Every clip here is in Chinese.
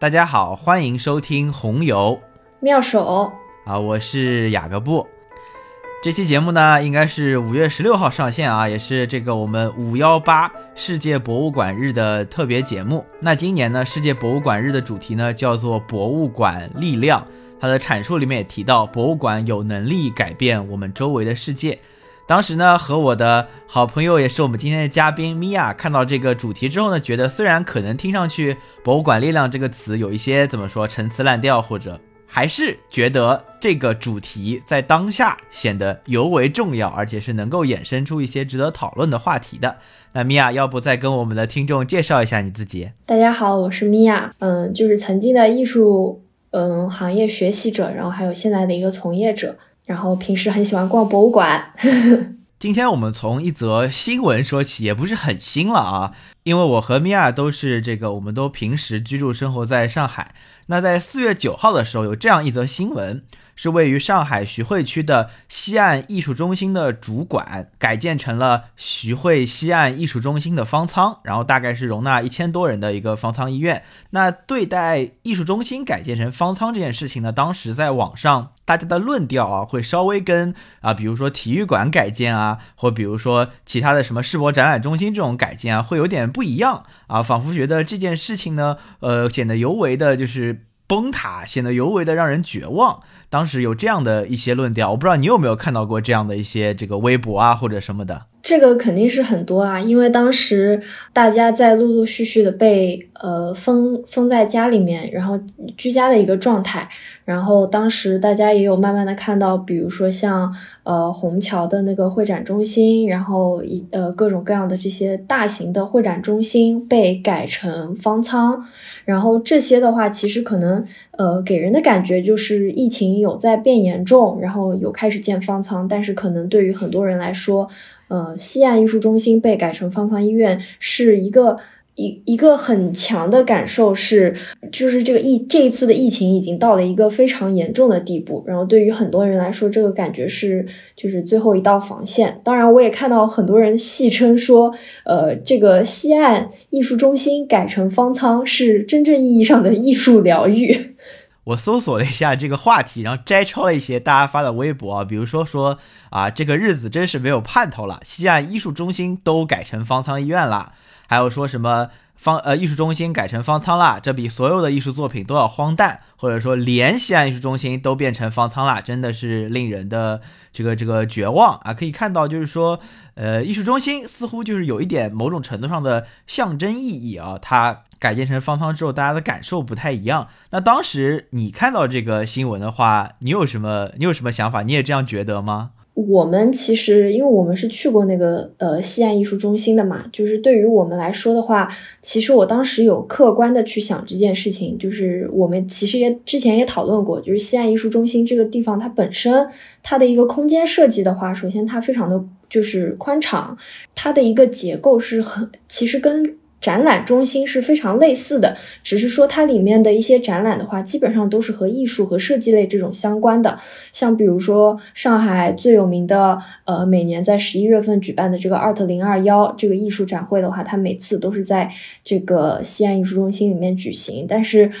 大家好，欢迎收听红油妙手啊，我是雅各布。这期节目呢，应该是五月十六号上线啊，也是这个我们五幺八世界博物馆日的特别节目。那今年呢，世界博物馆日的主题呢叫做“博物馆力量”。它的阐述里面也提到，博物馆有能力改变我们周围的世界。当时呢，和我的好朋友，也是我们今天的嘉宾米娅，看到这个主题之后呢，觉得虽然可能听上去“博物馆力量”这个词有一些怎么说陈词滥调，或者还是觉得这个主题在当下显得尤为重要，而且是能够衍生出一些值得讨论的话题的。那米娅，要不再跟我们的听众介绍一下你自己？大家好，我是米娅，嗯，就是曾经的艺术嗯行业学习者，然后还有现在的一个从业者。然后平时很喜欢逛博物馆。今天我们从一则新闻说起，也不是很新了啊，因为我和米娅都是这个，我们都平时居住生活在上海。那在四月九号的时候，有这样一则新闻。是位于上海徐汇区的西岸艺术中心的主馆改建成了徐汇西岸艺术中心的方舱，然后大概是容纳一千多人的一个方舱医院。那对待艺术中心改建成方舱这件事情呢，当时在网上大家的论调啊，会稍微跟啊，比如说体育馆改建啊，或比如说其他的什么世博展览中心这种改建啊，会有点不一样啊，仿佛觉得这件事情呢，呃，显得尤为的就是崩塌，显得尤为的让人绝望。当时有这样的一些论调，我不知道你有没有看到过这样的一些这个微博啊或者什么的。这个肯定是很多啊，因为当时大家在陆陆续续的被呃封封在家里面，然后居家的一个状态。然后当时大家也有慢慢的看到，比如说像呃虹桥的那个会展中心，然后一呃各种各样的这些大型的会展中心被改成方舱。然后这些的话，其实可能呃给人的感觉就是疫情有在变严重，然后有开始建方舱，但是可能对于很多人来说。呃，西岸艺术中心被改成方舱医院，是一个一一个很强的感受，是就是这个疫这一次的疫情已经到了一个非常严重的地步。然后对于很多人来说，这个感觉是就是最后一道防线。当然，我也看到很多人戏称说，呃，这个西岸艺术中心改成方舱是真正意义上的艺术疗愈。我搜索了一下这个话题，然后摘抄了一些大家发的微博，比如说说啊，这个日子真是没有盼头了，西岸艺术中心都改成方舱医院了，还有说什么方呃艺术中心改成方舱了，这比所有的艺术作品都要荒诞，或者说连西安艺术中心都变成方舱了，真的是令人的这个这个绝望啊！可以看到，就是说呃艺术中心似乎就是有一点某种程度上的象征意义啊，它。改建成方舱之后，大家的感受不太一样。那当时你看到这个新闻的话，你有什么你有什么想法？你也这样觉得吗？我们其实，因为我们是去过那个呃西岸艺术中心的嘛，就是对于我们来说的话，其实我当时有客观的去想这件事情，就是我们其实也之前也讨论过，就是西岸艺术中心这个地方它本身它的一个空间设计的话，首先它非常的就是宽敞，它的一个结构是很其实跟。展览中心是非常类似的，只是说它里面的一些展览的话，基本上都是和艺术和设计类这种相关的。像比如说上海最有名的，呃，每年在十一月份举办的这个 Art 零二幺这个艺术展会的话，它每次都是在这个西安艺术中心里面举行。但是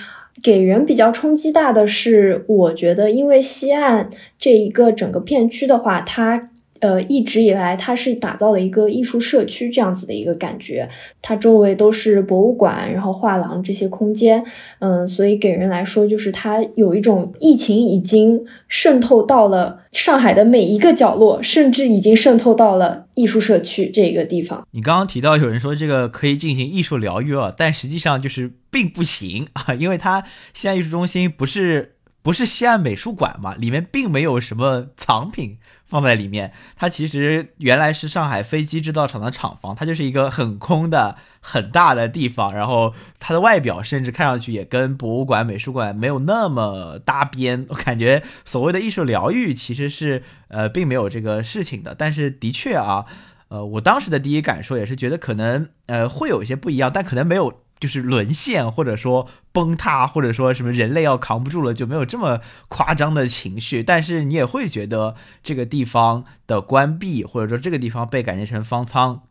给人比较冲击大的是，我觉得因为西岸这一个整个片区的话，它。呃，一直以来，它是打造了一个艺术社区这样子的一个感觉，它周围都是博物馆，然后画廊这些空间，嗯，所以给人来说，就是它有一种疫情已经渗透到了上海的每一个角落，甚至已经渗透到了艺术社区这个地方。你刚刚提到有人说这个可以进行艺术疗愈啊，但实际上就是并不行 啊，因为它西安艺术中心不是不是西安美术馆嘛，里面并没有什么藏品。放在里面，它其实原来是上海飞机制造厂的厂房，它就是一个很空的很大的地方，然后它的外表甚至看上去也跟博物馆、美术馆没有那么搭边。我感觉所谓的艺术疗愈其实是呃并没有这个事情的，但是的确啊，呃，我当时的第一感受也是觉得可能呃会有一些不一样，但可能没有。就是沦陷，或者说崩塌，或者说什么人类要扛不住了，就没有这么夸张的情绪。但是你也会觉得这个地方的关闭，或者说这个地方被改建成方舱，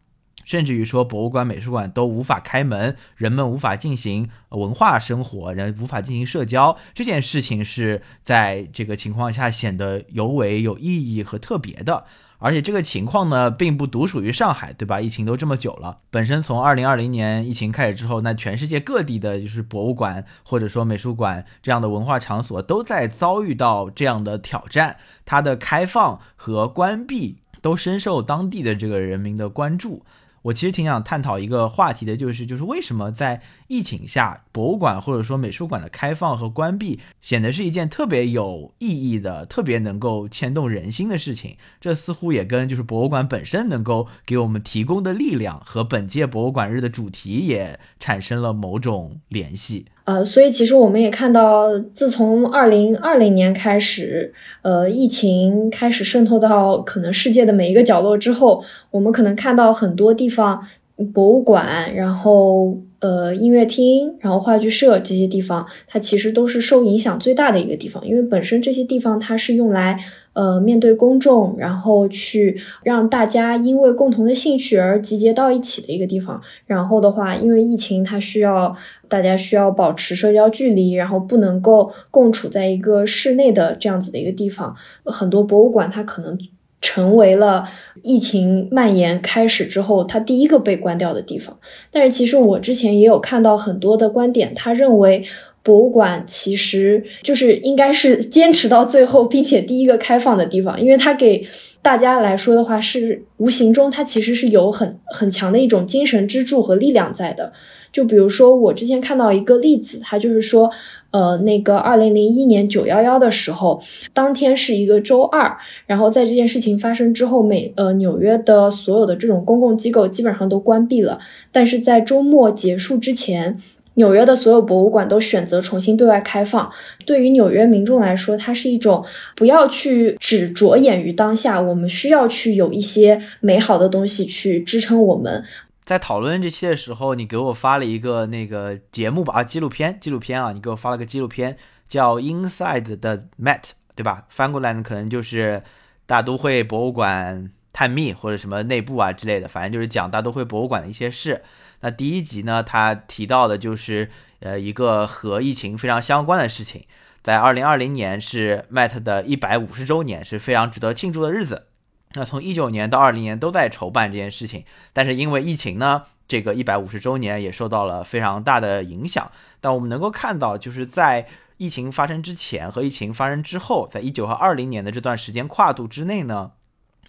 甚至于说博物馆、美术馆都无法开门，人们无法进行文化生活，人无法进行社交，这件事情是在这个情况下显得尤为有意义和特别的。而且这个情况呢，并不独属于上海，对吧？疫情都这么久了，本身从二零二零年疫情开始之后，那全世界各地的就是博物馆或者说美术馆这样的文化场所都在遭遇到这样的挑战，它的开放和关闭都深受当地的这个人民的关注。我其实挺想探讨一个话题的，就是就是为什么在疫情下，博物馆或者说美术馆的开放和关闭显得是一件特别有意义的、特别能够牵动人心的事情。这似乎也跟就是博物馆本身能够给我们提供的力量和本届博物馆日的主题也产生了某种联系。呃，所以其实我们也看到，自从二零二零年开始，呃，疫情开始渗透到可能世界的每一个角落之后，我们可能看到很多地方，博物馆，然后。呃，音乐厅，然后话剧社这些地方，它其实都是受影响最大的一个地方，因为本身这些地方它是用来呃面对公众，然后去让大家因为共同的兴趣而集结到一起的一个地方。然后的话，因为疫情，它需要大家需要保持社交距离，然后不能够共处在一个室内的这样子的一个地方，很多博物馆它可能。成为了疫情蔓延开始之后，它第一个被关掉的地方。但是，其实我之前也有看到很多的观点，他认为博物馆其实就是应该是坚持到最后，并且第一个开放的地方，因为它给大家来说的话，是无形中它其实是有很很强的一种精神支柱和力量在的。就比如说，我之前看到一个例子，他就是说，呃，那个二零零一年九幺幺的时候，当天是一个周二，然后在这件事情发生之后，美呃纽约的所有的这种公共机构基本上都关闭了，但是在周末结束之前，纽约的所有博物馆都选择重新对外开放。对于纽约民众来说，它是一种不要去只着眼于当下，我们需要去有一些美好的东西去支撑我们。在讨论这期的时候，你给我发了一个那个节目吧，啊，纪录片，纪录片啊，你给我发了个纪录片，叫《Inside the Met》，对吧？翻过来呢，可能就是大都会博物馆探秘或者什么内部啊之类的，反正就是讲大都会博物馆的一些事。那第一集呢，他提到的就是呃一个和疫情非常相关的事情，在二零二零年是 Met 的一百五十周年，是非常值得庆祝的日子。那从一九年到二零年都在筹办这件事情，但是因为疫情呢，这个一百五十周年也受到了非常大的影响。但我们能够看到，就是在疫情发生之前和疫情发生之后，在一九和二零年的这段时间跨度之内呢，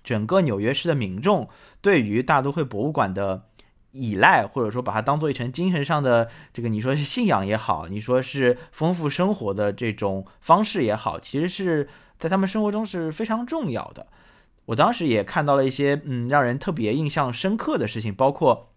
整个纽约市的民众对于大都会博物馆的依赖，或者说把它当做一层精神上的这个，你说是信仰也好，你说是丰富生活的这种方式也好，其实是在他们生活中是非常重要的。我当时也看到了一些嗯让人特别印象深刻的事情，包括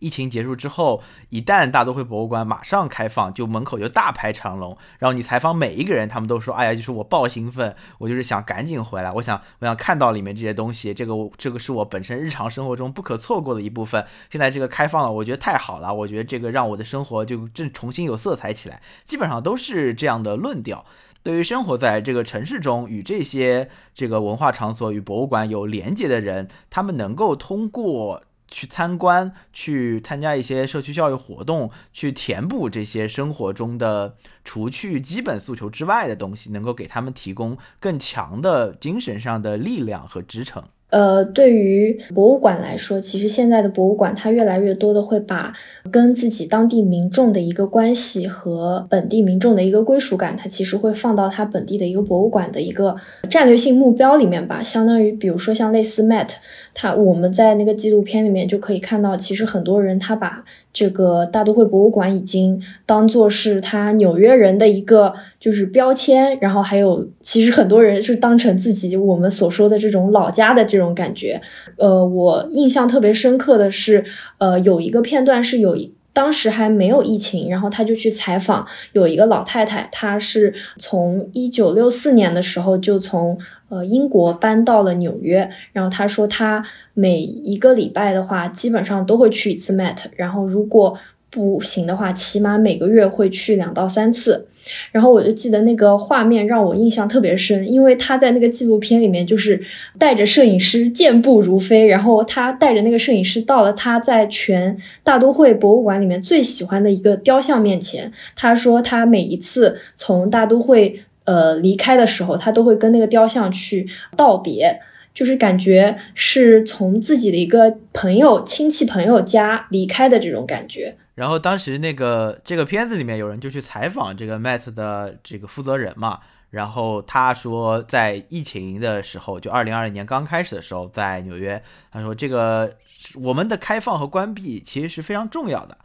疫情结束之后，一旦大都会博物馆马上开放，就门口就大排长龙。然后你采访每一个人，他们都说：“哎呀，就是我爆兴奋，我就是想赶紧回来，我想我想看到里面这些东西，这个这个是我本身日常生活中不可错过的一部分。现在这个开放了，我觉得太好了，我觉得这个让我的生活就正重新有色彩起来。基本上都是这样的论调。”对于生活在这个城市中，与这些这个文化场所与博物馆有连接的人，他们能够通过去参观、去参加一些社区教育活动，去填补这些生活中的除去基本诉求之外的东西，能够给他们提供更强的精神上的力量和支撑。呃，对于博物馆来说，其实现在的博物馆它越来越多的会把跟自己当地民众的一个关系和本地民众的一个归属感，它其实会放到它本地的一个博物馆的一个战略性目标里面吧。相当于比如说像类似 Met，他我们在那个纪录片里面就可以看到，其实很多人他把这个大都会博物馆已经当做是他纽约人的一个就是标签，然后还有其实很多人是当成自己我们所说的这种老家的这。种感觉，呃，我印象特别深刻的是，呃，有一个片段是有一当时还没有疫情，然后他就去采访有一个老太太，她是从一九六四年的时候就从呃英国搬到了纽约，然后她说她每一个礼拜的话，基本上都会去一次 Met，然后如果不行的话，起码每个月会去两到三次。然后我就记得那个画面让我印象特别深，因为他在那个纪录片里面就是带着摄影师健步如飞，然后他带着那个摄影师到了他在全大都会博物馆里面最喜欢的一个雕像面前。他说他每一次从大都会呃离开的时候，他都会跟那个雕像去道别，就是感觉是从自己的一个朋友、亲戚朋友家离开的这种感觉。然后当时那个这个片子里面有人就去采访这个 Met 的这个负责人嘛，然后他说在疫情的时候，就二零二零年刚开始的时候，在纽约，他说这个我们的开放和关闭其实是非常重要的，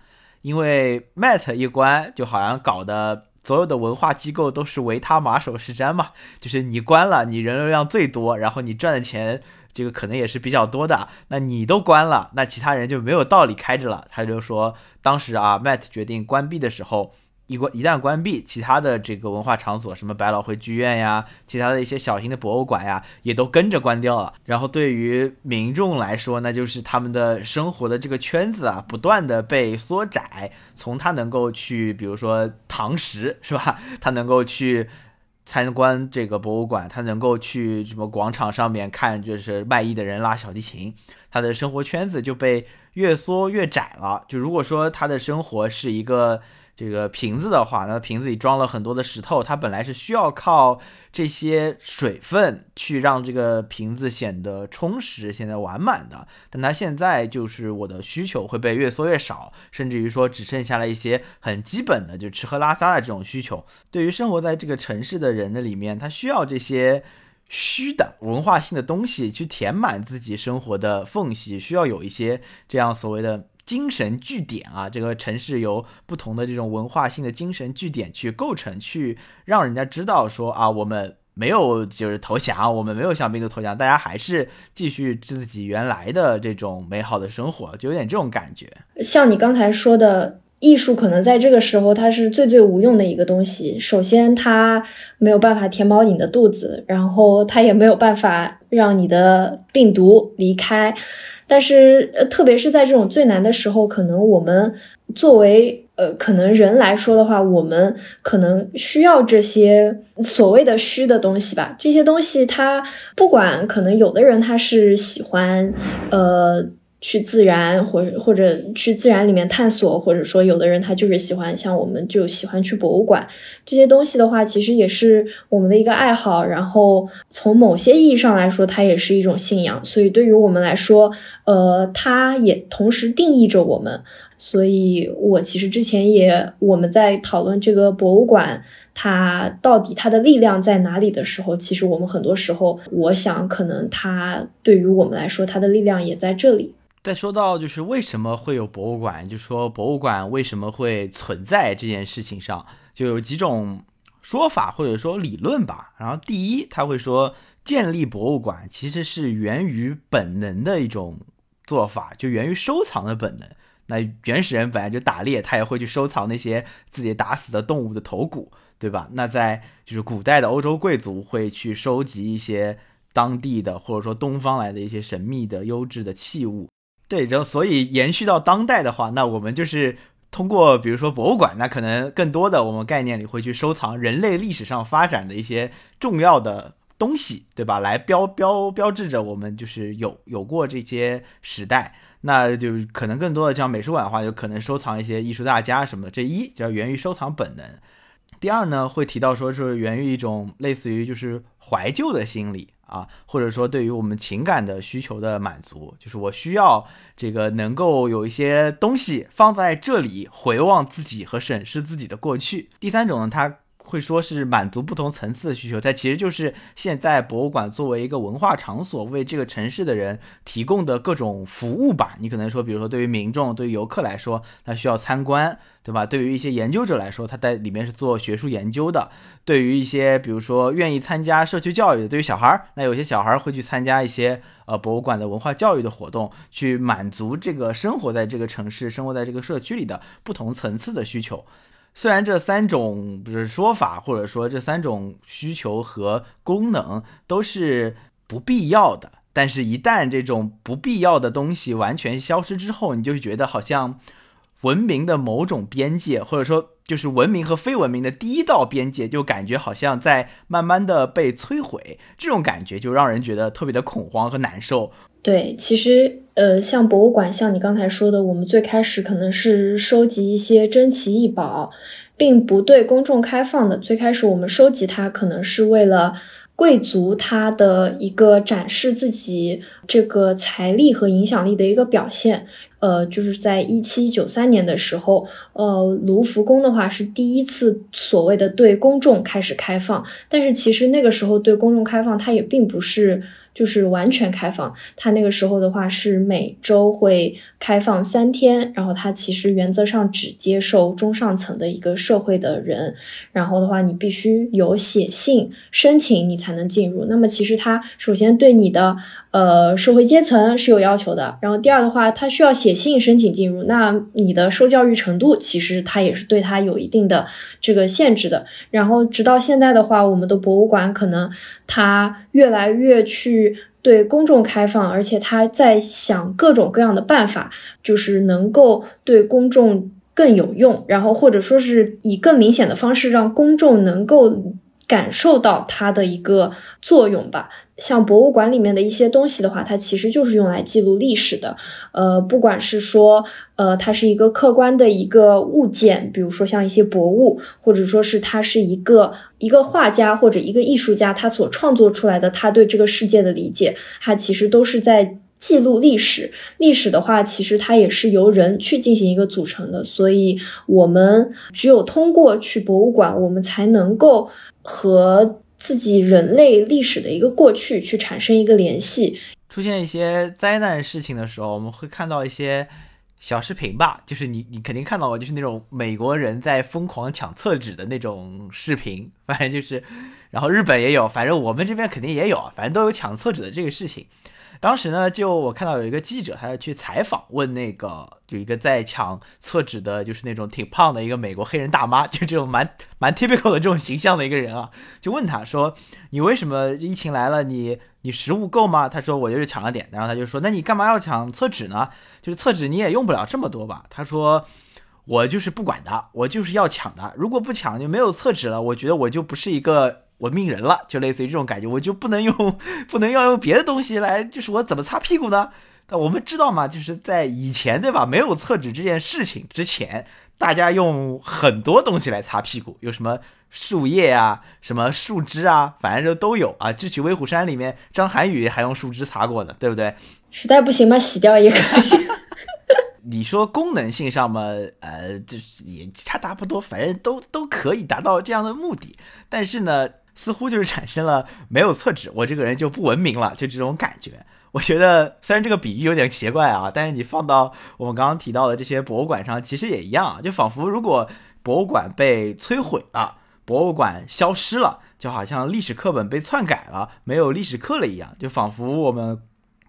因为 Met 一关，就好像搞得所有的文化机构都是唯他马首是瞻嘛，就是你关了，你人流量最多，然后你赚的钱。这个可能也是比较多的，那你都关了，那其他人就没有道理开着了。他就说，当时啊，Matt 决定关闭的时候，一关一旦关闭，其他的这个文化场所，什么百老汇剧院呀，其他的一些小型的博物馆呀，也都跟着关掉了。然后对于民众来说，那就是他们的生活的这个圈子啊，不断的被缩窄。从他能够去，比如说堂食，是吧？他能够去。参观这个博物馆，他能够去什么广场上面看，就是卖艺的人拉小提琴，他的生活圈子就被越缩越窄了。就如果说他的生活是一个。这个瓶子的话，那瓶子里装了很多的石头，他本来是需要靠这些水分去让这个瓶子显得充实、显得完满的。但它现在就是我的需求会被越缩越少，甚至于说只剩下了一些很基本的，就吃喝拉撒的这种需求。对于生活在这个城市的人的里面，他需要这些虚的文化性的东西去填满自己生活的缝隙，需要有一些这样所谓的。精神据点啊，这个城市由不同的这种文化性的精神据点去构成，去让人家知道说啊，我们没有就是投降，我们没有向病毒投降，大家还是继续自己原来的这种美好的生活，就有点这种感觉。像你刚才说的，艺术可能在这个时候它是最最无用的一个东西。首先，它没有办法填饱你的肚子，然后它也没有办法让你的病毒离开。但是，呃，特别是在这种最难的时候，可能我们作为呃，可能人来说的话，我们可能需要这些所谓的虚的东西吧。这些东西，它不管可能有的人他是喜欢，呃。去自然，或者或者去自然里面探索，或者说有的人他就是喜欢，像我们就喜欢去博物馆这些东西的话，其实也是我们的一个爱好。然后从某些意义上来说，它也是一种信仰。所以对于我们来说，呃，它也同时定义着我们。所以我其实之前也我们在讨论这个博物馆它到底它的力量在哪里的时候，其实我们很多时候，我想可能它对于我们来说，它的力量也在这里。再说到就是为什么会有博物馆，就说博物馆为什么会存在这件事情上，就有几种说法或者说理论吧。然后第一，他会说建立博物馆其实是源于本能的一种做法，就源于收藏的本能。那原始人本来就打猎，他也会去收藏那些自己打死的动物的头骨，对吧？那在就是古代的欧洲贵族会去收集一些当地的或者说东方来的一些神秘的优质的器物。对，然后所以延续到当代的话，那我们就是通过比如说博物馆，那可能更多的我们概念里会去收藏人类历史上发展的一些重要的东西，对吧？来标标标志着我们就是有有过这些时代，那就可能更多的像美术馆的话，就可能收藏一些艺术大家什么的。这一叫源于收藏本能，第二呢会提到说是源于一种类似于就是怀旧的心理。啊，或者说对于我们情感的需求的满足，就是我需要这个能够有一些东西放在这里，回望自己和审视自己的过去。第三种呢，它。会说是满足不同层次的需求，它其实就是现在博物馆作为一个文化场所，为这个城市的人提供的各种服务吧。你可能说，比如说对于民众、对于游客来说，他需要参观，对吧？对于一些研究者来说，他在里面是做学术研究的。对于一些比如说愿意参加社区教育的，对于小孩儿，那有些小孩儿会去参加一些呃博物馆的文化教育的活动，去满足这个生活在这个城市、生活在这个社区里的不同层次的需求。虽然这三种不是说法，或者说这三种需求和功能都是不必要的，但是，一旦这种不必要的东西完全消失之后，你就觉得好像文明的某种边界，或者说就是文明和非文明的第一道边界，就感觉好像在慢慢的被摧毁，这种感觉就让人觉得特别的恐慌和难受。对，其实呃，像博物馆，像你刚才说的，我们最开始可能是收集一些珍奇异宝，并不对公众开放的。最开始我们收集它，可能是为了贵族他的一个展示自己这个财力和影响力的一个表现。呃，就是在一七九三年的时候，呃，卢浮宫的话是第一次所谓的对公众开始开放，但是其实那个时候对公众开放，它也并不是。就是完全开放，它那个时候的话是每周会开放三天，然后它其实原则上只接受中上层的一个社会的人，然后的话你必须有写信申请你才能进入。那么其实它首先对你的呃社会阶层是有要求的，然后第二的话它需要写信申请进入，那你的受教育程度其实它也是对它有一定的这个限制的。然后直到现在的话，我们的博物馆可能它越来越去。对公众开放，而且他在想各种各样的办法，就是能够对公众更有用，然后或者说是以更明显的方式让公众能够。感受到它的一个作用吧，像博物馆里面的一些东西的话，它其实就是用来记录历史的。呃，不管是说，呃，它是一个客观的一个物件，比如说像一些博物，或者说是它是一个一个画家或者一个艺术家他所创作出来的，他对这个世界的理解，它其实都是在。记录历史，历史的话，其实它也是由人去进行一个组成的，所以我们只有通过去博物馆，我们才能够和自己人类历史的一个过去去产生一个联系。出现一些灾难事情的时候，我们会看到一些小视频吧，就是你你肯定看到过，就是那种美国人在疯狂抢厕纸的那种视频，反正就是，然后日本也有，反正我们这边肯定也有，反正都有抢厕纸的这个事情。当时呢，就我看到有一个记者，他要去采访，问那个就一个在抢厕纸的，就是那种挺胖的一个美国黑人大妈，就这种蛮蛮 typical 的这种形象的一个人啊，就问他说：“你为什么疫情来了，你你食物够吗？”他说：“我就是抢了点。”然后他就说：“那你干嘛要抢厕纸呢？就是厕纸你也用不了这么多吧？”他说：“我就是不管的，我就是要抢的。如果不抢就没有厕纸了，我觉得我就不是一个。”文明人了，就类似于这种感觉，我就不能用，不能要用别的东西来，就是我怎么擦屁股呢？但我们知道嘛，就是在以前，对吧？没有厕纸这件事情之前，大家用很多东西来擦屁股，有什么树叶啊，什么树枝啊，反正就都有啊。智取威虎山里面，张涵予还用树枝擦过呢，对不对？实在不行嘛，洗掉也可以。你说功能性上嘛，呃，就是也差不多，反正都都可以达到这样的目的，但是呢。似乎就是产生了没有厕纸，我这个人就不文明了，就这种感觉。我觉得虽然这个比喻有点奇怪啊，但是你放到我们刚刚提到的这些博物馆上，其实也一样啊。就仿佛如果博物馆被摧毁了，博物馆消失了，就好像历史课本被篡改了，没有历史课了一样。就仿佛我们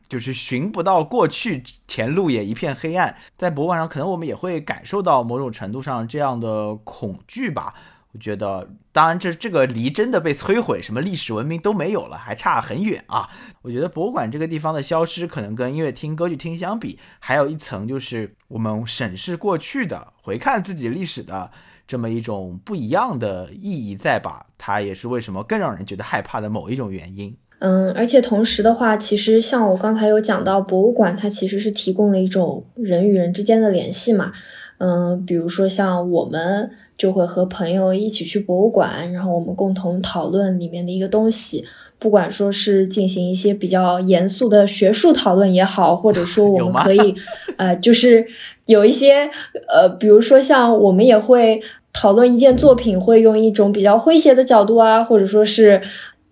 就是寻不到过去，前路也一片黑暗。在博物馆上，可能我们也会感受到某种程度上这样的恐惧吧。觉得，当然，这这个离真的被摧毁，什么历史文明都没有了，还差很远啊！我觉得博物馆这个地方的消失，可能跟音乐厅、歌剧厅相比，还有一层就是我们审视过去的、回看自己历史的这么一种不一样的意义在吧？它也是为什么更让人觉得害怕的某一种原因。嗯，而且同时的话，其实像我刚才有讲到，博物馆它其实是提供了一种人与人之间的联系嘛。嗯，比如说像我们就会和朋友一起去博物馆，然后我们共同讨论里面的一个东西，不管说是进行一些比较严肃的学术讨论也好，或者说我们可以，呃，就是有一些呃，比如说像我们也会讨论一件作品，会用一种比较诙谐的角度啊，或者说是。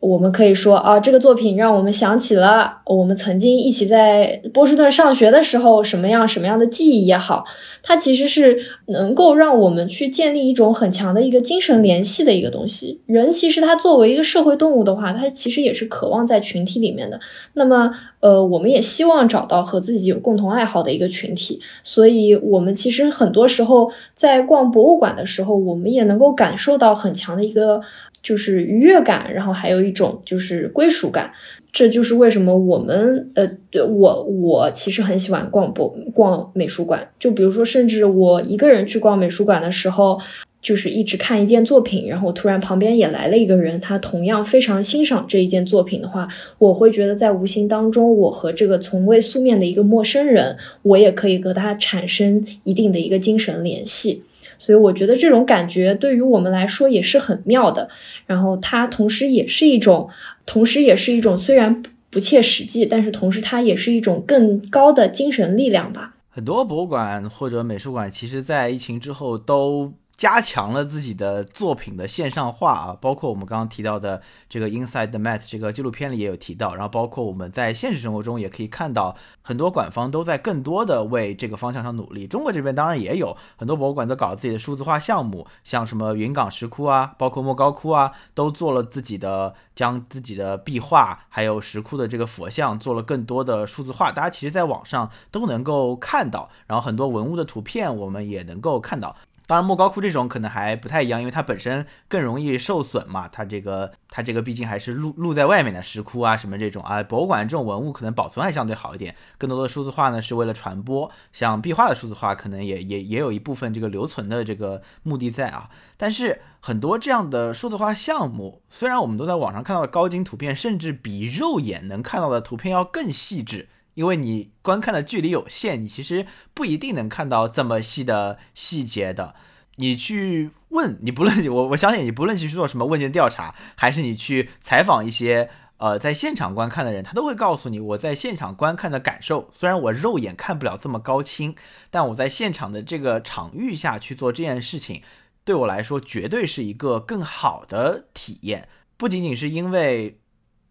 我们可以说啊，这个作品让我们想起了我们曾经一起在波士顿上学的时候什么样什么样的记忆也好，它其实是能够让我们去建立一种很强的一个精神联系的一个东西。人其实他作为一个社会动物的话，他其实也是渴望在群体里面的。那么，呃，我们也希望找到和自己有共同爱好的一个群体。所以，我们其实很多时候在逛博物馆的时候，我们也能够感受到很强的一个。就是愉悦感，然后还有一种就是归属感。这就是为什么我们呃，我我其实很喜欢逛博逛美术馆。就比如说，甚至我一个人去逛美术馆的时候，就是一直看一件作品，然后突然旁边也来了一个人，他同样非常欣赏这一件作品的话，我会觉得在无形当中，我和这个从未素面的一个陌生人，我也可以和他产生一定的一个精神联系。所以我觉得这种感觉对于我们来说也是很妙的，然后它同时也是一种，同时也是一种虽然不不切实际，但是同时它也是一种更高的精神力量吧。很多博物馆或者美术馆，其实在疫情之后都。加强了自己的作品的线上化啊，包括我们刚刚提到的这个 Inside the Met 这个纪录片里也有提到，然后包括我们在现实生活中也可以看到，很多馆方都在更多的为这个方向上努力。中国这边当然也有很多博物馆都搞了自己的数字化项目，像什么云冈石窟啊，包括莫高窟啊，都做了自己的将自己的壁画还有石窟的这个佛像做了更多的数字化，大家其实在网上都能够看到，然后很多文物的图片我们也能够看到。当然，莫高窟这种可能还不太一样，因为它本身更容易受损嘛。它这个，它这个毕竟还是露露在外面的石窟啊，什么这种啊，博物馆这种文物可能保存还相对好一点。更多的数字化呢，是为了传播。像壁画的数字化，可能也也也有一部分这个留存的这个目的在啊。但是很多这样的数字化项目，虽然我们都在网上看到的高精图片，甚至比肉眼能看到的图片要更细致。因为你观看的距离有限，你其实不一定能看到这么细的细节的。你去问，你不论 我，我相信你不论去做什么问卷调查，还是你去采访一些呃在现场观看的人，他都会告诉你我在现场观看的感受。虽然我肉眼看不了这么高清，但我在现场的这个场域下去做这件事情，对我来说绝对是一个更好的体验。不仅仅是因为。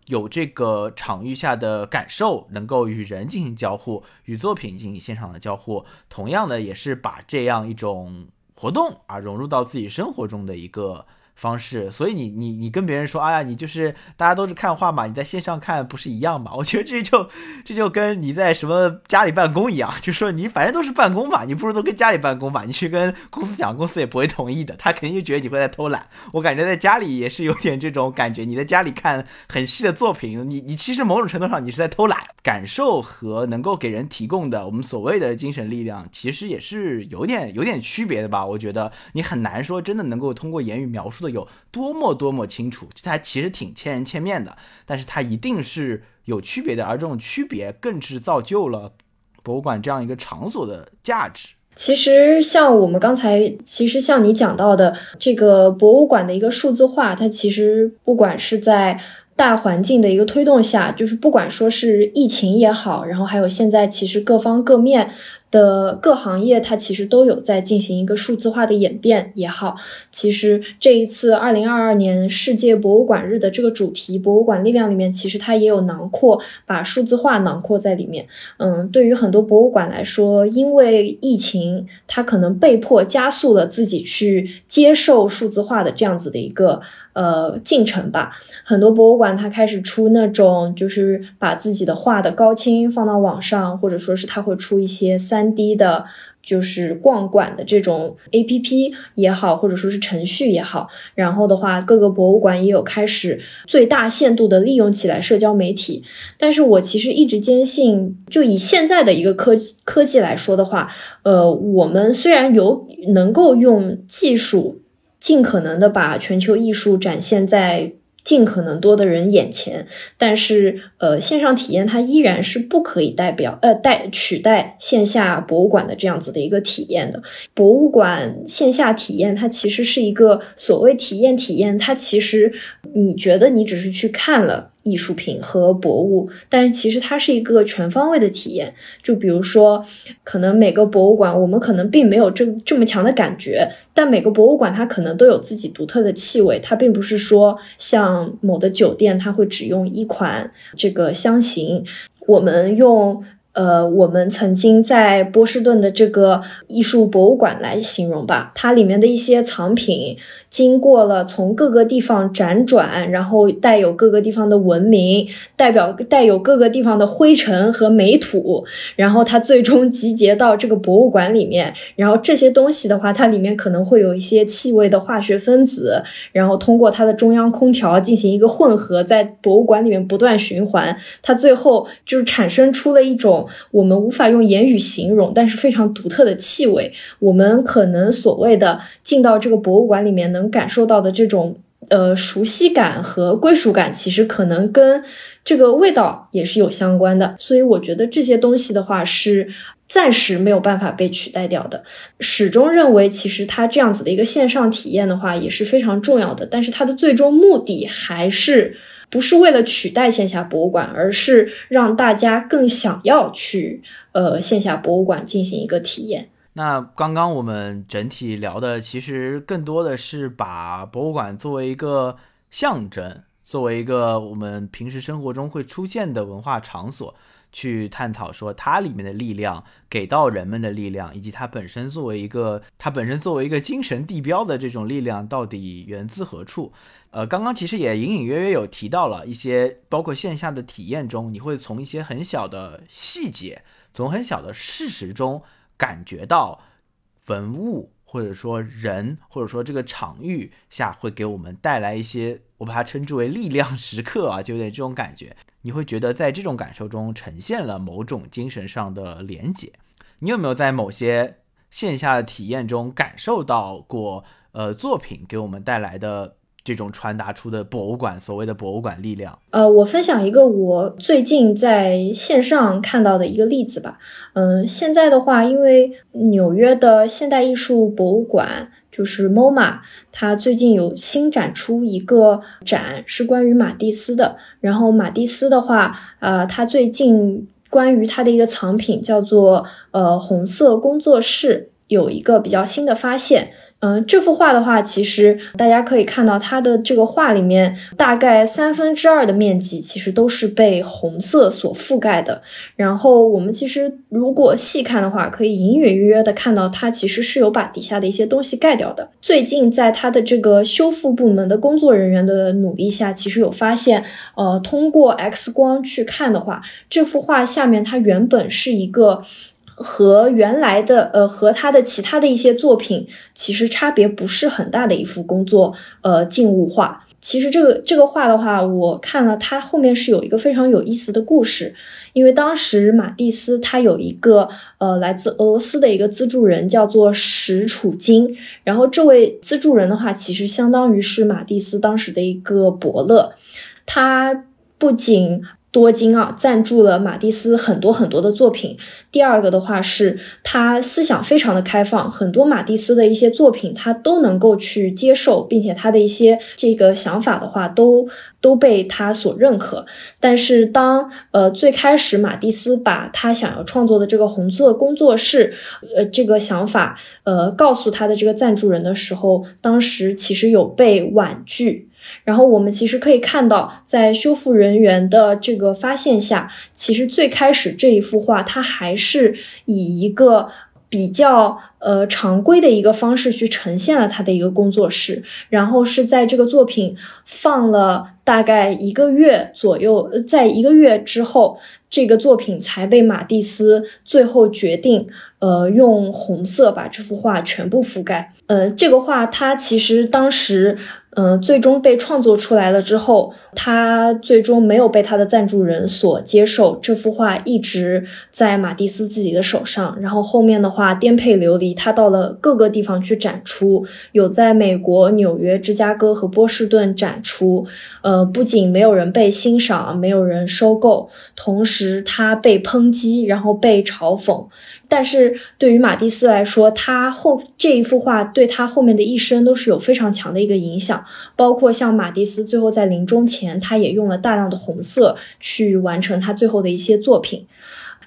有这个场域下的感受，能够与人进行交互，与作品进行现场的交互，同样的也是把这样一种活动啊融入到自己生活中的一个。方式，所以你你你跟别人说，哎呀，你就是大家都是看画嘛，你在线上看不是一样吗？我觉得这就这就跟你在什么家里办公一样，就说你反正都是办公嘛，你不如都跟家里办公吧，你去跟公司讲，公司也不会同意的，他肯定就觉得你会在偷懒。我感觉在家里也是有点这种感觉，你在家里看很细的作品，你你其实某种程度上你是在偷懒，感受和能够给人提供的我们所谓的精神力量，其实也是有点有点区别的吧？我觉得你很难说真的能够通过言语描述的。有多么多么清楚，它其实挺千人千面的，但是它一定是有区别的，而这种区别更是造就了博物馆这样一个场所的价值。其实像我们刚才，其实像你讲到的这个博物馆的一个数字化，它其实不管是在大环境的一个推动下，就是不管说是疫情也好，然后还有现在其实各方各面。的各行业，它其实都有在进行一个数字化的演变也好。其实这一次二零二二年世界博物馆日的这个主题“博物馆力量”里面，其实它也有囊括，把数字化囊括在里面。嗯，对于很多博物馆来说，因为疫情，它可能被迫加速了自己去接受数字化的这样子的一个呃进程吧。很多博物馆它开始出那种，就是把自己的画的高清放到网上，或者说是它会出一些三。三 D 的，就是逛馆的这种 APP 也好，或者说是程序也好，然后的话，各个博物馆也有开始最大限度的利用起来社交媒体。但是我其实一直坚信，就以现在的一个科科技来说的话，呃，我们虽然有能够用技术尽可能的把全球艺术展现在。尽可能多的人眼前，但是呃，线上体验它依然是不可以代表呃代取代线下博物馆的这样子的一个体验的。博物馆线下体验它其实是一个所谓体验体验，它其实你觉得你只是去看了。艺术品和博物，但是其实它是一个全方位的体验。就比如说，可能每个博物馆，我们可能并没有这这么强的感觉，但每个博物馆它可能都有自己独特的气味。它并不是说像某的酒店，它会只用一款这个香型，我们用呃，我们曾经在波士顿的这个艺术博物馆来形容吧，它里面的一些藏品经过了从各个地方辗转，然后带有各个地方的文明，代表带有各个地方的灰尘和煤土，然后它最终集结到这个博物馆里面。然后这些东西的话，它里面可能会有一些气味的化学分子，然后通过它的中央空调进行一个混合，在博物馆里面不断循环，它最后就是产生出了一种。我们无法用言语形容，但是非常独特的气味。我们可能所谓的进到这个博物馆里面能感受到的这种呃熟悉感和归属感，其实可能跟这个味道也是有相关的。所以我觉得这些东西的话是暂时没有办法被取代掉的。始终认为，其实它这样子的一个线上体验的话也是非常重要的，但是它的最终目的还是。不是为了取代线下博物馆，而是让大家更想要去呃线下博物馆进行一个体验。那刚刚我们整体聊的，其实更多的是把博物馆作为一个象征，作为一个我们平时生活中会出现的文化场所，去探讨说它里面的力量给到人们的力量，以及它本身作为一个它本身作为一个精神地标的这种力量到底源自何处。呃，刚刚其实也隐隐约约有提到了一些，包括线下的体验中，你会从一些很小的细节，从很小的事实中感觉到文物或者说人或者说这个场域下会给我们带来一些，我把它称之为力量时刻啊，就有点这种感觉。你会觉得在这种感受中呈现了某种精神上的连结。你有没有在某些线下的体验中感受到过，呃，作品给我们带来的？这种传达出的博物馆所谓的博物馆力量，呃，我分享一个我最近在线上看到的一个例子吧。嗯，现在的话，因为纽约的现代艺术博物馆就是 MoMA，它最近有新展出一个展，是关于马蒂斯的。然后马蒂斯的话，呃，他最近关于他的一个藏品叫做呃红色工作室，有一个比较新的发现。嗯，这幅画的话，其实大家可以看到，它的这个画里面大概三分之二的面积其实都是被红色所覆盖的。然后我们其实如果细看的话，可以隐隐约约的看到，它其实是有把底下的一些东西盖掉的。最近在它的这个修复部门的工作人员的努力下，其实有发现，呃，通过 X 光去看的话，这幅画下面它原本是一个。和原来的呃和他的其他的一些作品其实差别不是很大的一幅工作呃静物画。其实这个这个画的话，我看了它后面是有一个非常有意思的故事。因为当时马蒂斯他有一个呃来自俄罗斯的一个资助人叫做石楚金，然后这位资助人的话其实相当于是马蒂斯当时的一个伯乐，他不仅多金啊，赞助了马蒂斯很多很多的作品。第二个的话是，他思想非常的开放，很多马蒂斯的一些作品他都能够去接受，并且他的一些这个想法的话都都被他所认可。但是当呃最开始马蒂斯把他想要创作的这个红色工作室呃这个想法呃告诉他的这个赞助人的时候，当时其实有被婉拒。然后我们其实可以看到，在修复人员的这个发现下，其实最开始这一幅画，它还是以一个比较呃常规的一个方式去呈现了他的一个工作室。然后是在这个作品放了大概一个月左右，在一个月之后，这个作品才被马蒂斯最后决定，呃，用红色把这幅画全部覆盖。呃，这个画它其实当时。嗯，最终被创作出来了之后，他最终没有被他的赞助人所接受。这幅画一直在马蒂斯自己的手上，然后后面的话颠沛流离，他到了各个地方去展出，有在美国纽约、芝加哥和波士顿展出。呃，不仅没有人被欣赏，没有人收购，同时他被抨击，然后被嘲讽。但是对于马蒂斯来说，他后这一幅画对他后面的一生都是有非常强的一个影响，包括像马蒂斯最后在临终前，他也用了大量的红色去完成他最后的一些作品。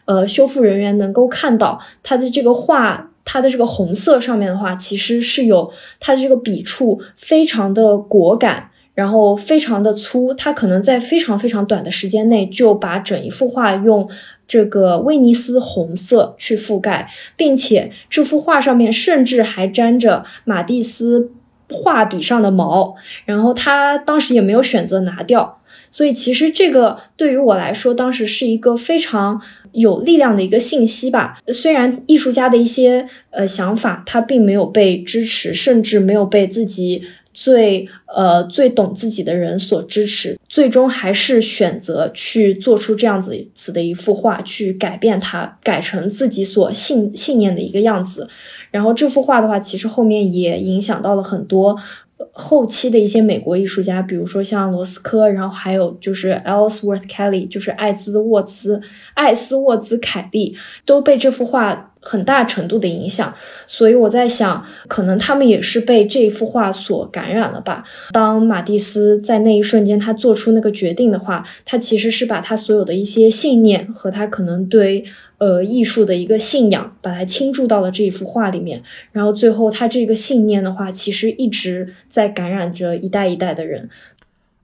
呃，修复人员能够看到他的这个画，他的这个红色上面的话，其实是有他的这个笔触非常的果敢。然后非常的粗，他可能在非常非常短的时间内就把整一幅画用这个威尼斯红色去覆盖，并且这幅画上面甚至还沾着马蒂斯画笔上的毛，然后他当时也没有选择拿掉，所以其实这个对于我来说，当时是一个非常有力量的一个信息吧。虽然艺术家的一些呃想法他并没有被支持，甚至没有被自己。最呃最懂自己的人所支持，最终还是选择去做出这样子子的一幅画，去改变它，改成自己所信信念的一个样子。然后这幅画的话，其实后面也影响到了很多后期的一些美国艺术家，比如说像罗斯科，然后还有就是 Ellsworth Kelly，就是艾兹沃兹艾斯沃兹凯利，都被这幅画。很大程度的影响，所以我在想，可能他们也是被这幅画所感染了吧。当马蒂斯在那一瞬间他做出那个决定的话，他其实是把他所有的一些信念和他可能对呃艺术的一个信仰，把它倾注到了这一幅画里面。然后最后他这个信念的话，其实一直在感染着一代一代的人。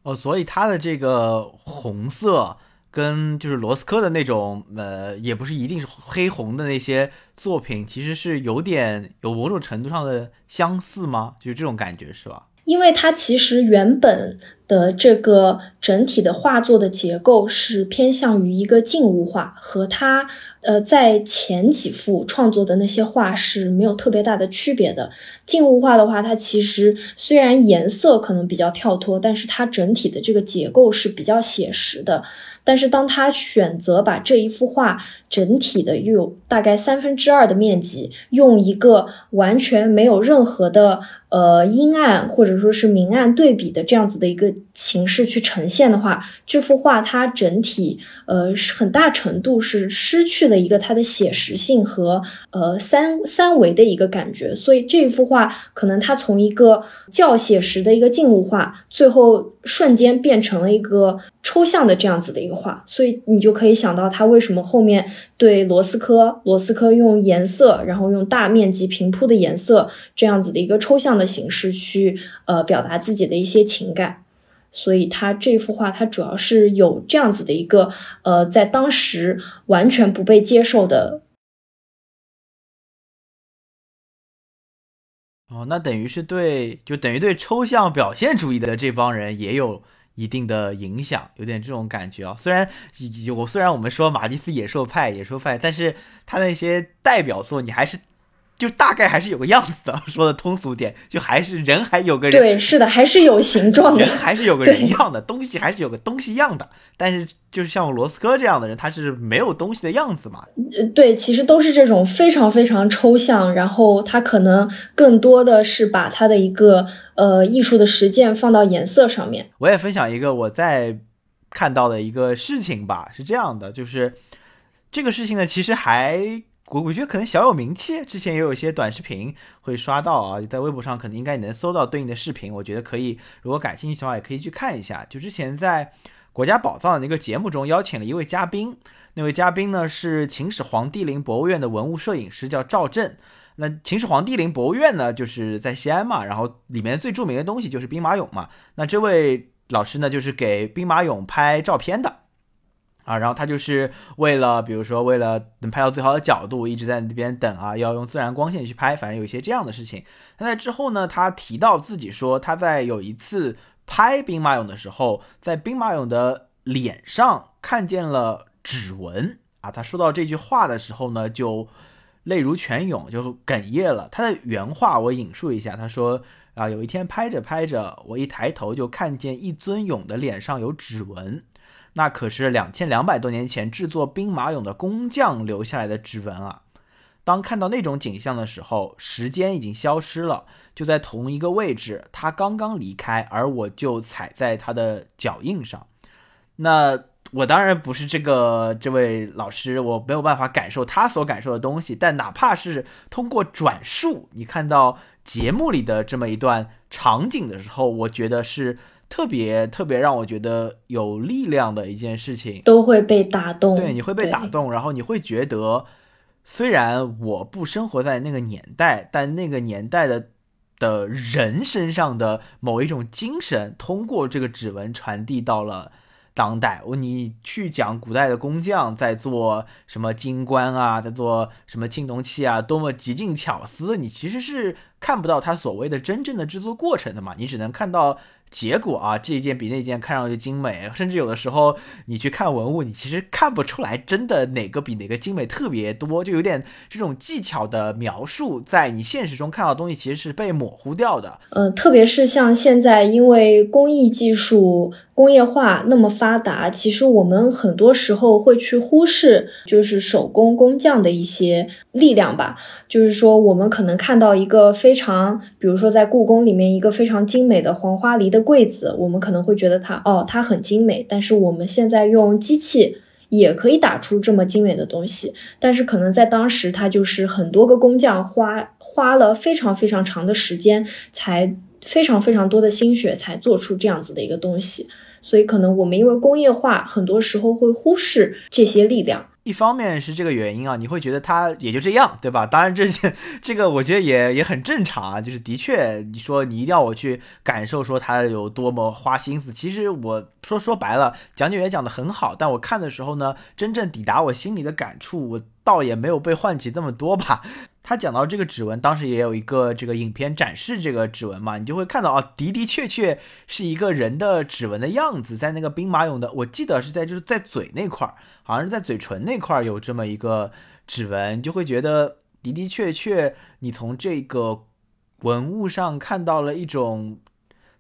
哦，所以他的这个红色。跟就是罗斯科的那种，呃，也不是一定是黑红的那些作品，其实是有点有某种程度上的相似吗？就是这种感觉是吧？因为它其实原本的这个整体的画作的结构是偏向于一个静物画，和他呃在前几幅创作的那些画是没有特别大的区别的。静物画的话，它其实虽然颜色可能比较跳脱，但是它整体的这个结构是比较写实的。但是当他选择把这一幅画整体的有大概三分之二的面积，用一个完全没有任何的呃阴暗或者说是明暗对比的这样子的一个形式去呈现的话，这幅画它整体呃很大程度是失去了一个它的写实性和呃三三维的一个感觉。所以这幅画可能它从一个较写实的一个静物画，最后瞬间变成了一个抽象的这样子的一个。画，所以你就可以想到他为什么后面对罗斯科，罗斯科用颜色，然后用大面积平铺的颜色这样子的一个抽象的形式去呃表达自己的一些情感，所以他这幅画它主要是有这样子的一个呃在当时完全不被接受的。哦，那等于是对，就等于对抽象表现主义的这帮人也有。一定的影响，有点这种感觉啊。虽然我虽然我们说马蒂斯野兽派，野兽派，但是他那些代表作，你还是。就大概还是有个样子的，说的通俗点，就还是人还有个人，对，是的，还是有形状的，人还是有个人样的 东西，还是有个东西样的。但是就是像罗斯科这样的人，他是没有东西的样子嘛？呃，对，其实都是这种非常非常抽象，然后他可能更多的是把他的一个呃艺术的实践放到颜色上面。我也分享一个我在看到的一个事情吧，是这样的，就是这个事情呢，其实还。我我觉得可能小有名气，之前也有一些短视频会刷到啊，在微博上可能应该能搜到对应的视频。我觉得可以，如果感兴趣的话，也可以去看一下。就之前在国家宝藏的那个节目中邀请了一位嘉宾，那位嘉宾呢是秦始皇帝陵博物院的文物摄影师，叫赵震。那秦始皇帝陵博物院呢，就是在西安嘛，然后里面最著名的东西就是兵马俑嘛。那这位老师呢，就是给兵马俑拍照片的。啊，然后他就是为了，比如说为了能拍到最好的角度，一直在那边等啊，要用自然光线去拍，反正有一些这样的事情。那在之后呢，他提到自己说，他在有一次拍兵马俑的时候，在兵马俑的脸上看见了指纹啊。他说到这句话的时候呢，就泪如泉涌，就哽咽了。他的原话我引述一下，他说啊，有一天拍着拍着，我一抬头就看见一尊俑的脸上有指纹。那可是两千两百多年前制作兵马俑的工匠留下来的指纹啊！当看到那种景象的时候，时间已经消失了，就在同一个位置，他刚刚离开，而我就踩在他的脚印上。那我当然不是这个这位老师，我没有办法感受他所感受的东西。但哪怕是通过转述，你看到节目里的这么一段场景的时候，我觉得是。特别特别让我觉得有力量的一件事情，都会被打动。对，你会被打动，然后你会觉得，虽然我不生活在那个年代，但那个年代的的人身上的某一种精神，通过这个指纹传递到了当代。我你去讲古代的工匠在做什么金冠啊，在做什么青铜器啊，多么极尽巧思，你其实是看不到它所谓的真正的制作过程的嘛，你只能看到。结果啊，这一件比那件看上去精美，甚至有的时候你去看文物，你其实看不出来真的哪个比哪个精美特别多，就有点这种技巧的描述，在你现实中看到的东西其实是被模糊掉的。嗯，特别是像现在，因为工艺技术。工业化那么发达，其实我们很多时候会去忽视，就是手工工匠的一些力量吧。就是说，我们可能看到一个非非常，比如说在故宫里面一个非常精美的黄花梨的柜子，我们可能会觉得它哦，它很精美。但是我们现在用机器也可以打出这么精美的东西，但是可能在当时，它就是很多个工匠花花了非常非常长的时间才。非常非常多的心血才做出这样子的一个东西，所以可能我们因为工业化，很多时候会忽视这些力量。一方面是这个原因啊，你会觉得他也就这样，对吧？当然，这些这个我觉得也也很正常啊。就是的确，你说你一定要我去感受说他有多么花心思，其实我说说白了，讲解员讲的很好，但我看的时候呢，真正抵达我心里的感触，我倒也没有被唤起这么多吧。他讲到这个指纹，当时也有一个这个影片展示这个指纹嘛，你就会看到啊，的的确确是一个人的指纹的样子，在那个兵马俑的，我记得是在就是在嘴那块儿，好像是在嘴唇那块儿有这么一个指纹，就会觉得的的确确，你从这个文物上看到了一种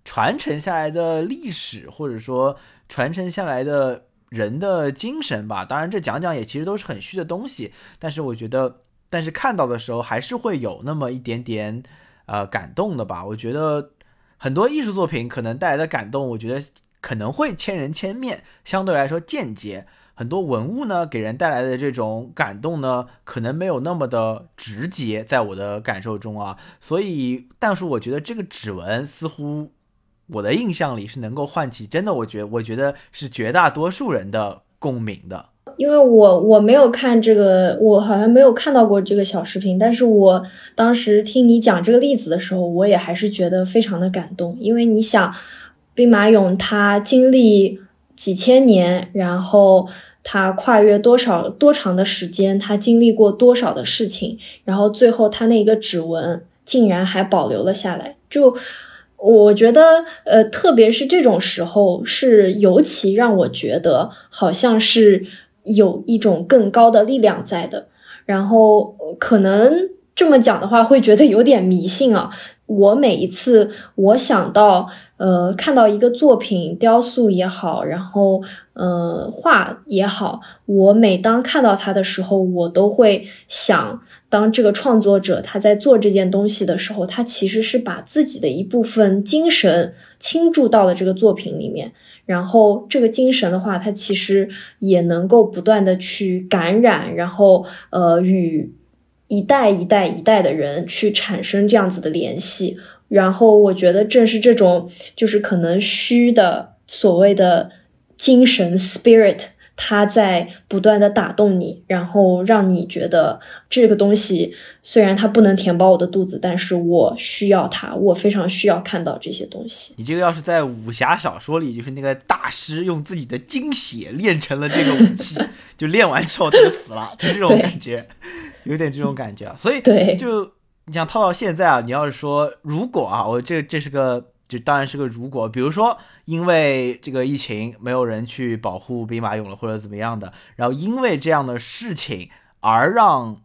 传承下来的历史，或者说传承下来的人的精神吧。当然，这讲讲也其实都是很虚的东西，但是我觉得。但是看到的时候还是会有那么一点点，呃，感动的吧。我觉得很多艺术作品可能带来的感动，我觉得可能会千人千面，相对来说间接。很多文物呢，给人带来的这种感动呢，可能没有那么的直接，在我的感受中啊。所以，但是我觉得这个指纹似乎我的印象里是能够唤起，真的，我觉我觉得是绝大多数人的共鸣的。因为我我没有看这个，我好像没有看到过这个小视频，但是我当时听你讲这个例子的时候，我也还是觉得非常的感动。因为你想，兵马俑它经历几千年，然后它跨越多少多长的时间，它经历过多少的事情，然后最后它那个指纹竟然还保留了下来，就我觉得，呃，特别是这种时候，是尤其让我觉得好像是。有一种更高的力量在的，然后可能这么讲的话，会觉得有点迷信啊。我每一次我想到，呃，看到一个作品，雕塑也好，然后，呃，画也好，我每当看到它的时候，我都会想，当这个创作者他在做这件东西的时候，他其实是把自己的一部分精神倾注到了这个作品里面，然后这个精神的话，它其实也能够不断的去感染，然后，呃，与。一代一代一代的人去产生这样子的联系，然后我觉得正是这种就是可能虚的所谓的精神 spirit，它在不断的打动你，然后让你觉得这个东西虽然它不能填饱我的肚子，但是我需要它，我非常需要看到这些东西。你这个要是在武侠小说里，就是那个大师用自己的精血练成了这个武器，就练完之后他就死了，就这种感觉。有点这种感觉啊，所以对就你想套到现在啊，你要是说如果啊，我这这是个就当然是个如果，比如说因为这个疫情没有人去保护兵马俑了或者怎么样的，然后因为这样的事情而让。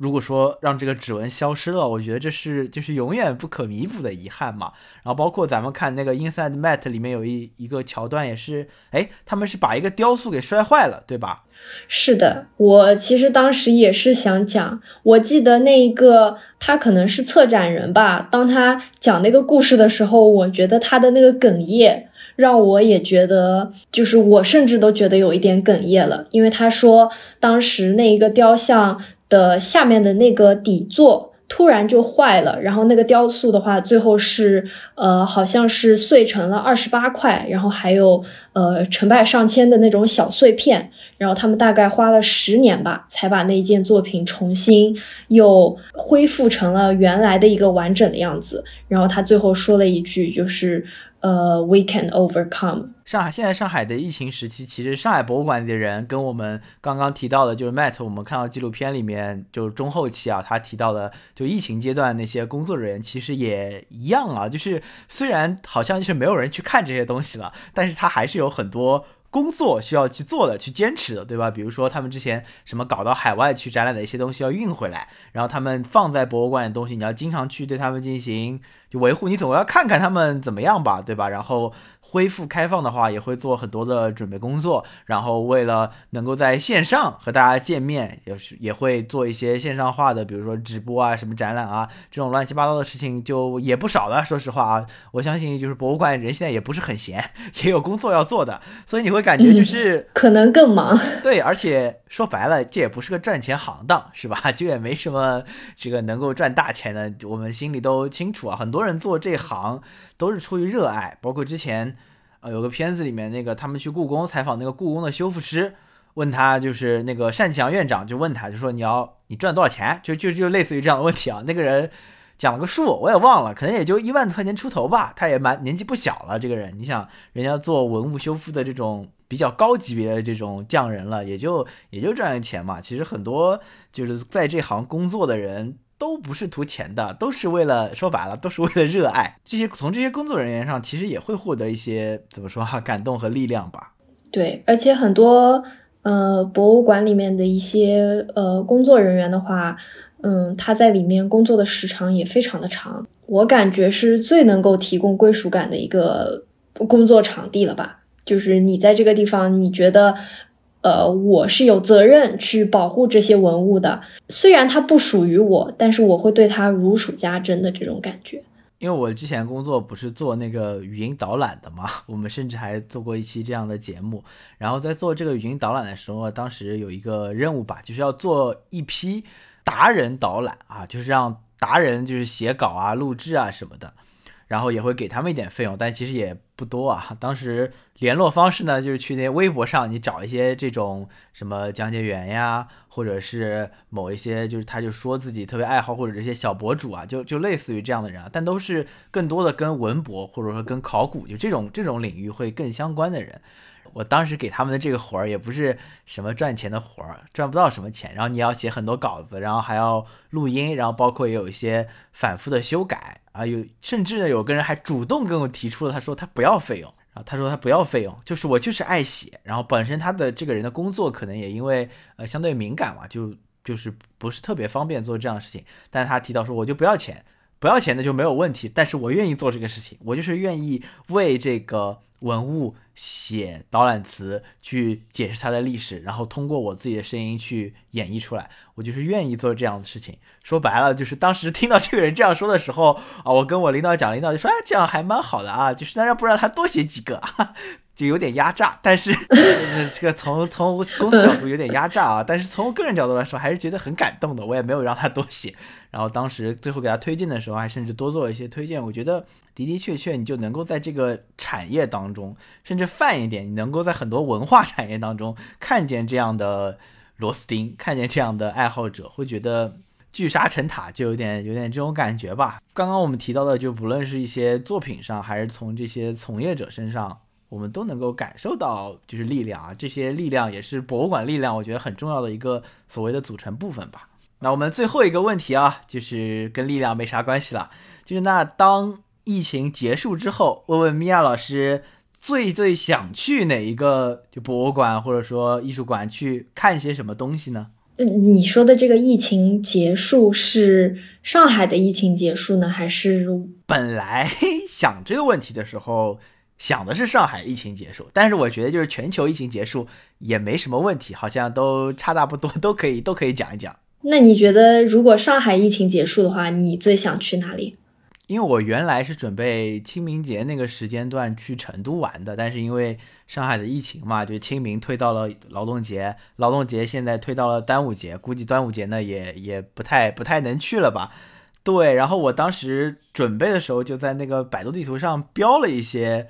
如果说让这个指纹消失了，我觉得这是就是永远不可弥补的遗憾嘛。然后包括咱们看那个《Inside Mat》里面有一一个桥段，也是，哎，他们是把一个雕塑给摔坏了，对吧？是的，我其实当时也是想讲，我记得那一个他可能是策展人吧，当他讲那个故事的时候，我觉得他的那个哽咽让我也觉得，就是我甚至都觉得有一点哽咽了，因为他说当时那一个雕像。的下面的那个底座突然就坏了，然后那个雕塑的话，最后是呃，好像是碎成了二十八块，然后还有呃成百上千的那种小碎片，然后他们大概花了十年吧，才把那件作品重新又恢复成了原来的一个完整的样子。然后他最后说了一句，就是呃，We can overcome。上海现在上海的疫情时期，其实上海博物馆里的人跟我们刚刚提到的，就是 Matt，我们看到纪录片里面就是中后期啊，他提到的就疫情阶段那些工作人员，其实也一样啊，就是虽然好像是没有人去看这些东西了，但是他还是有很多。工作需要去做的，去坚持的，对吧？比如说他们之前什么搞到海外去展览的一些东西要运回来，然后他们放在博物馆的东西，你要经常去对他们进行就维护，你总要看看他们怎么样吧，对吧？然后。恢复开放的话，也会做很多的准备工作，然后为了能够在线上和大家见面，也是也会做一些线上化的，比如说直播啊、什么展览啊这种乱七八糟的事情就也不少了。说实话啊，我相信就是博物馆人现在也不是很闲，也有工作要做的，所以你会感觉就是可能更忙。对，而且说白了，这也不是个赚钱行当，是吧？就也没什么这个能够赚大钱的，我们心里都清楚啊。很多人做这行都是出于热爱，包括之前。呃，有个片子里面，那个他们去故宫采访那个故宫的修复师，问他就是那个单强院长就问他，就说你要你赚多少钱？就就就类似于这样的问题啊。那个人讲了个数，我也忘了，可能也就一万块钱出头吧。他也蛮年纪不小了，这个人，你想人家做文物修复的这种比较高级别的这种匠人了，也就也就赚钱嘛。其实很多就是在这行工作的人。都不是图钱的，都是为了 说白了，都是为了热爱。这些从这些工作人员上，其实也会获得一些怎么说哈，感动和力量吧。对，而且很多呃博物馆里面的一些呃工作人员的话，嗯，他在里面工作的时长也非常的长。我感觉是最能够提供归属感的一个工作场地了吧？就是你在这个地方，你觉得。呃，我是有责任去保护这些文物的，虽然它不属于我，但是我会对它如数家珍的这种感觉。因为我之前工作不是做那个语音导览的嘛，我们甚至还做过一期这样的节目。然后在做这个语音导览的时候，当时有一个任务吧，就是要做一批达人导览啊，就是让达人就是写稿啊、录制啊什么的。然后也会给他们一点费用，但其实也不多啊。当时联络方式呢，就是去那微博上，你找一些这种什么讲解员呀，或者是某一些就是他就说自己特别爱好或者这些小博主啊，就就类似于这样的人啊。但都是更多的跟文博或者说跟考古就这种这种领域会更相关的人。我当时给他们的这个活儿也不是什么赚钱的活儿，赚不到什么钱。然后你要写很多稿子，然后还要录音，然后包括也有一些反复的修改啊。有甚至呢，有个人还主动跟我提出了，他说他不要费用，然后他说他不要费用，就是我就是爱写。然后本身他的这个人的工作可能也因为呃相对敏感嘛，就就是不是特别方便做这样的事情。但他提到说我就不要钱，不要钱的就没有问题，但是我愿意做这个事情，我就是愿意为这个。文物写导览词去解释它的历史，然后通过我自己的声音去演绎出来，我就是愿意做这样的事情。说白了，就是当时听到这个人这样说的时候啊，我跟我领导讲，领导就说：“哎，这样还蛮好的啊，就是那要不让他多写几个。”就有点压榨，但是 这个从从公司角度有点压榨啊，但是从个人角度来说还是觉得很感动的。我也没有让他多写，然后当时最后给他推荐的时候，还甚至多做了一些推荐。我觉得的的确确，你就能够在这个产业当中，甚至泛一点，你能够在很多文化产业当中看见这样的螺丝钉，看见这样的爱好者，会觉得聚沙成塔，就有点有点这种感觉吧。刚刚我们提到的，就不论是一些作品上，还是从这些从业者身上。我们都能够感受到，就是力量啊，这些力量也是博物馆力量，我觉得很重要的一个所谓的组成部分吧。那我们最后一个问题啊，就是跟力量没啥关系了，就是那当疫情结束之后，问问米娅老师最最想去哪一个就博物馆或者说艺术馆去看些什么东西呢？嗯，你说的这个疫情结束是上海的疫情结束呢，还是本来想这个问题的时候？想的是上海疫情结束，但是我觉得就是全球疫情结束也没什么问题，好像都差大不多，都可以都可以讲一讲。那你觉得如果上海疫情结束的话，你最想去哪里？因为我原来是准备清明节那个时间段去成都玩的，但是因为上海的疫情嘛，就清明推到了劳动节，劳动节现在推到了端午节，估计端午节呢也也不太不太能去了吧。对，然后我当时准备的时候，就在那个百度地图上标了一些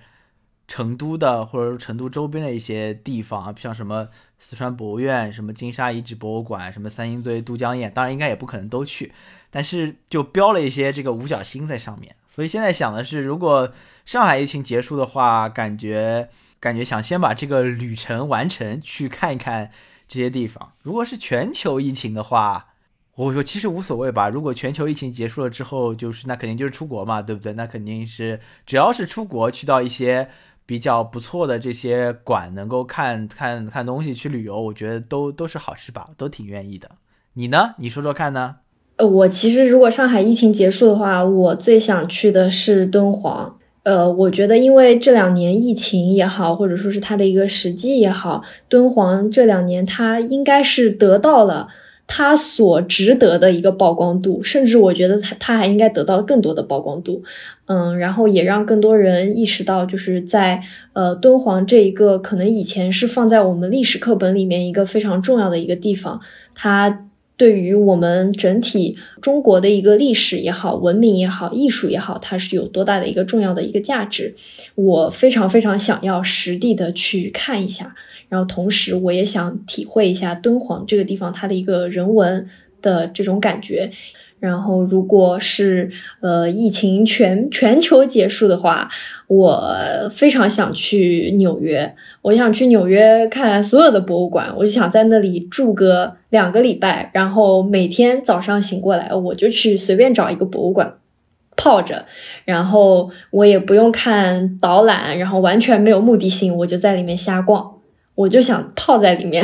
成都的或者说成都周边的一些地方啊，像什么四川博物院、什么金沙遗址博物馆、什么三星堆、都江堰，当然应该也不可能都去，但是就标了一些这个五角星在上面。所以现在想的是，如果上海疫情结束的话，感觉感觉想先把这个旅程完成，去看一看这些地方。如果是全球疫情的话，我说其实无所谓吧。如果全球疫情结束了之后，就是那肯定就是出国嘛，对不对？那肯定是只要是出国去到一些比较不错的这些馆，能够看看看东西去旅游，我觉得都都是好事吧，都挺愿意的。你呢？你说说看呢？呃，我其实如果上海疫情结束的话，我最想去的是敦煌。呃，我觉得因为这两年疫情也好，或者说是它的一个时机也好，敦煌这两年它应该是得到了。它所值得的一个曝光度，甚至我觉得它它还应该得到更多的曝光度，嗯，然后也让更多人意识到，就是在呃敦煌这一个可能以前是放在我们历史课本里面一个非常重要的一个地方，它对于我们整体中国的一个历史也好、文明也好、艺术也好，它是有多大的一个重要的一个价值，我非常非常想要实地的去看一下。然后同时，我也想体会一下敦煌这个地方它的一个人文的这种感觉。然后，如果是呃疫情全全球结束的话，我非常想去纽约。我想去纽约看所有的博物馆，我就想在那里住个两个礼拜，然后每天早上醒过来，我就去随便找一个博物馆泡着，然后我也不用看导览，然后完全没有目的性，我就在里面瞎逛。我就想泡在里面，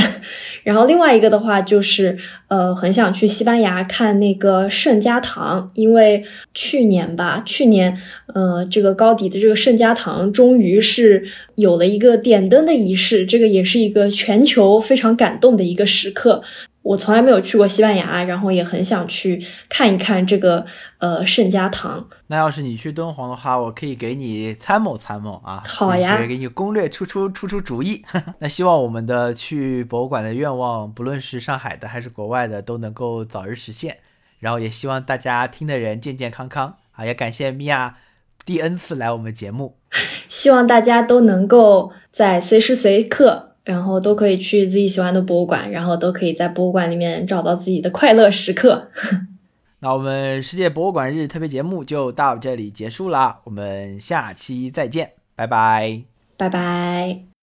然后另外一个的话就是，呃，很想去西班牙看那个圣家堂，因为去年吧，去年，呃，这个高迪的这个圣家堂终于是有了一个点灯的仪式，这个也是一个全球非常感动的一个时刻。我从来没有去过西班牙，然后也很想去看一看这个呃圣家堂。那要是你去敦煌的话，我可以给你参谋参谋啊。好呀，给你攻略出出出出主意。那希望我们的去博物馆的愿望，不论是上海的还是国外的，都能够早日实现。然后也希望大家听的人健健康康啊！也感谢米娅第 N 次来我们节目。希望大家都能够在随时随刻。然后都可以去自己喜欢的博物馆，然后都可以在博物馆里面找到自己的快乐时刻。那我们世界博物馆日特别节目就到这里结束了，我们下期再见，拜拜，拜拜。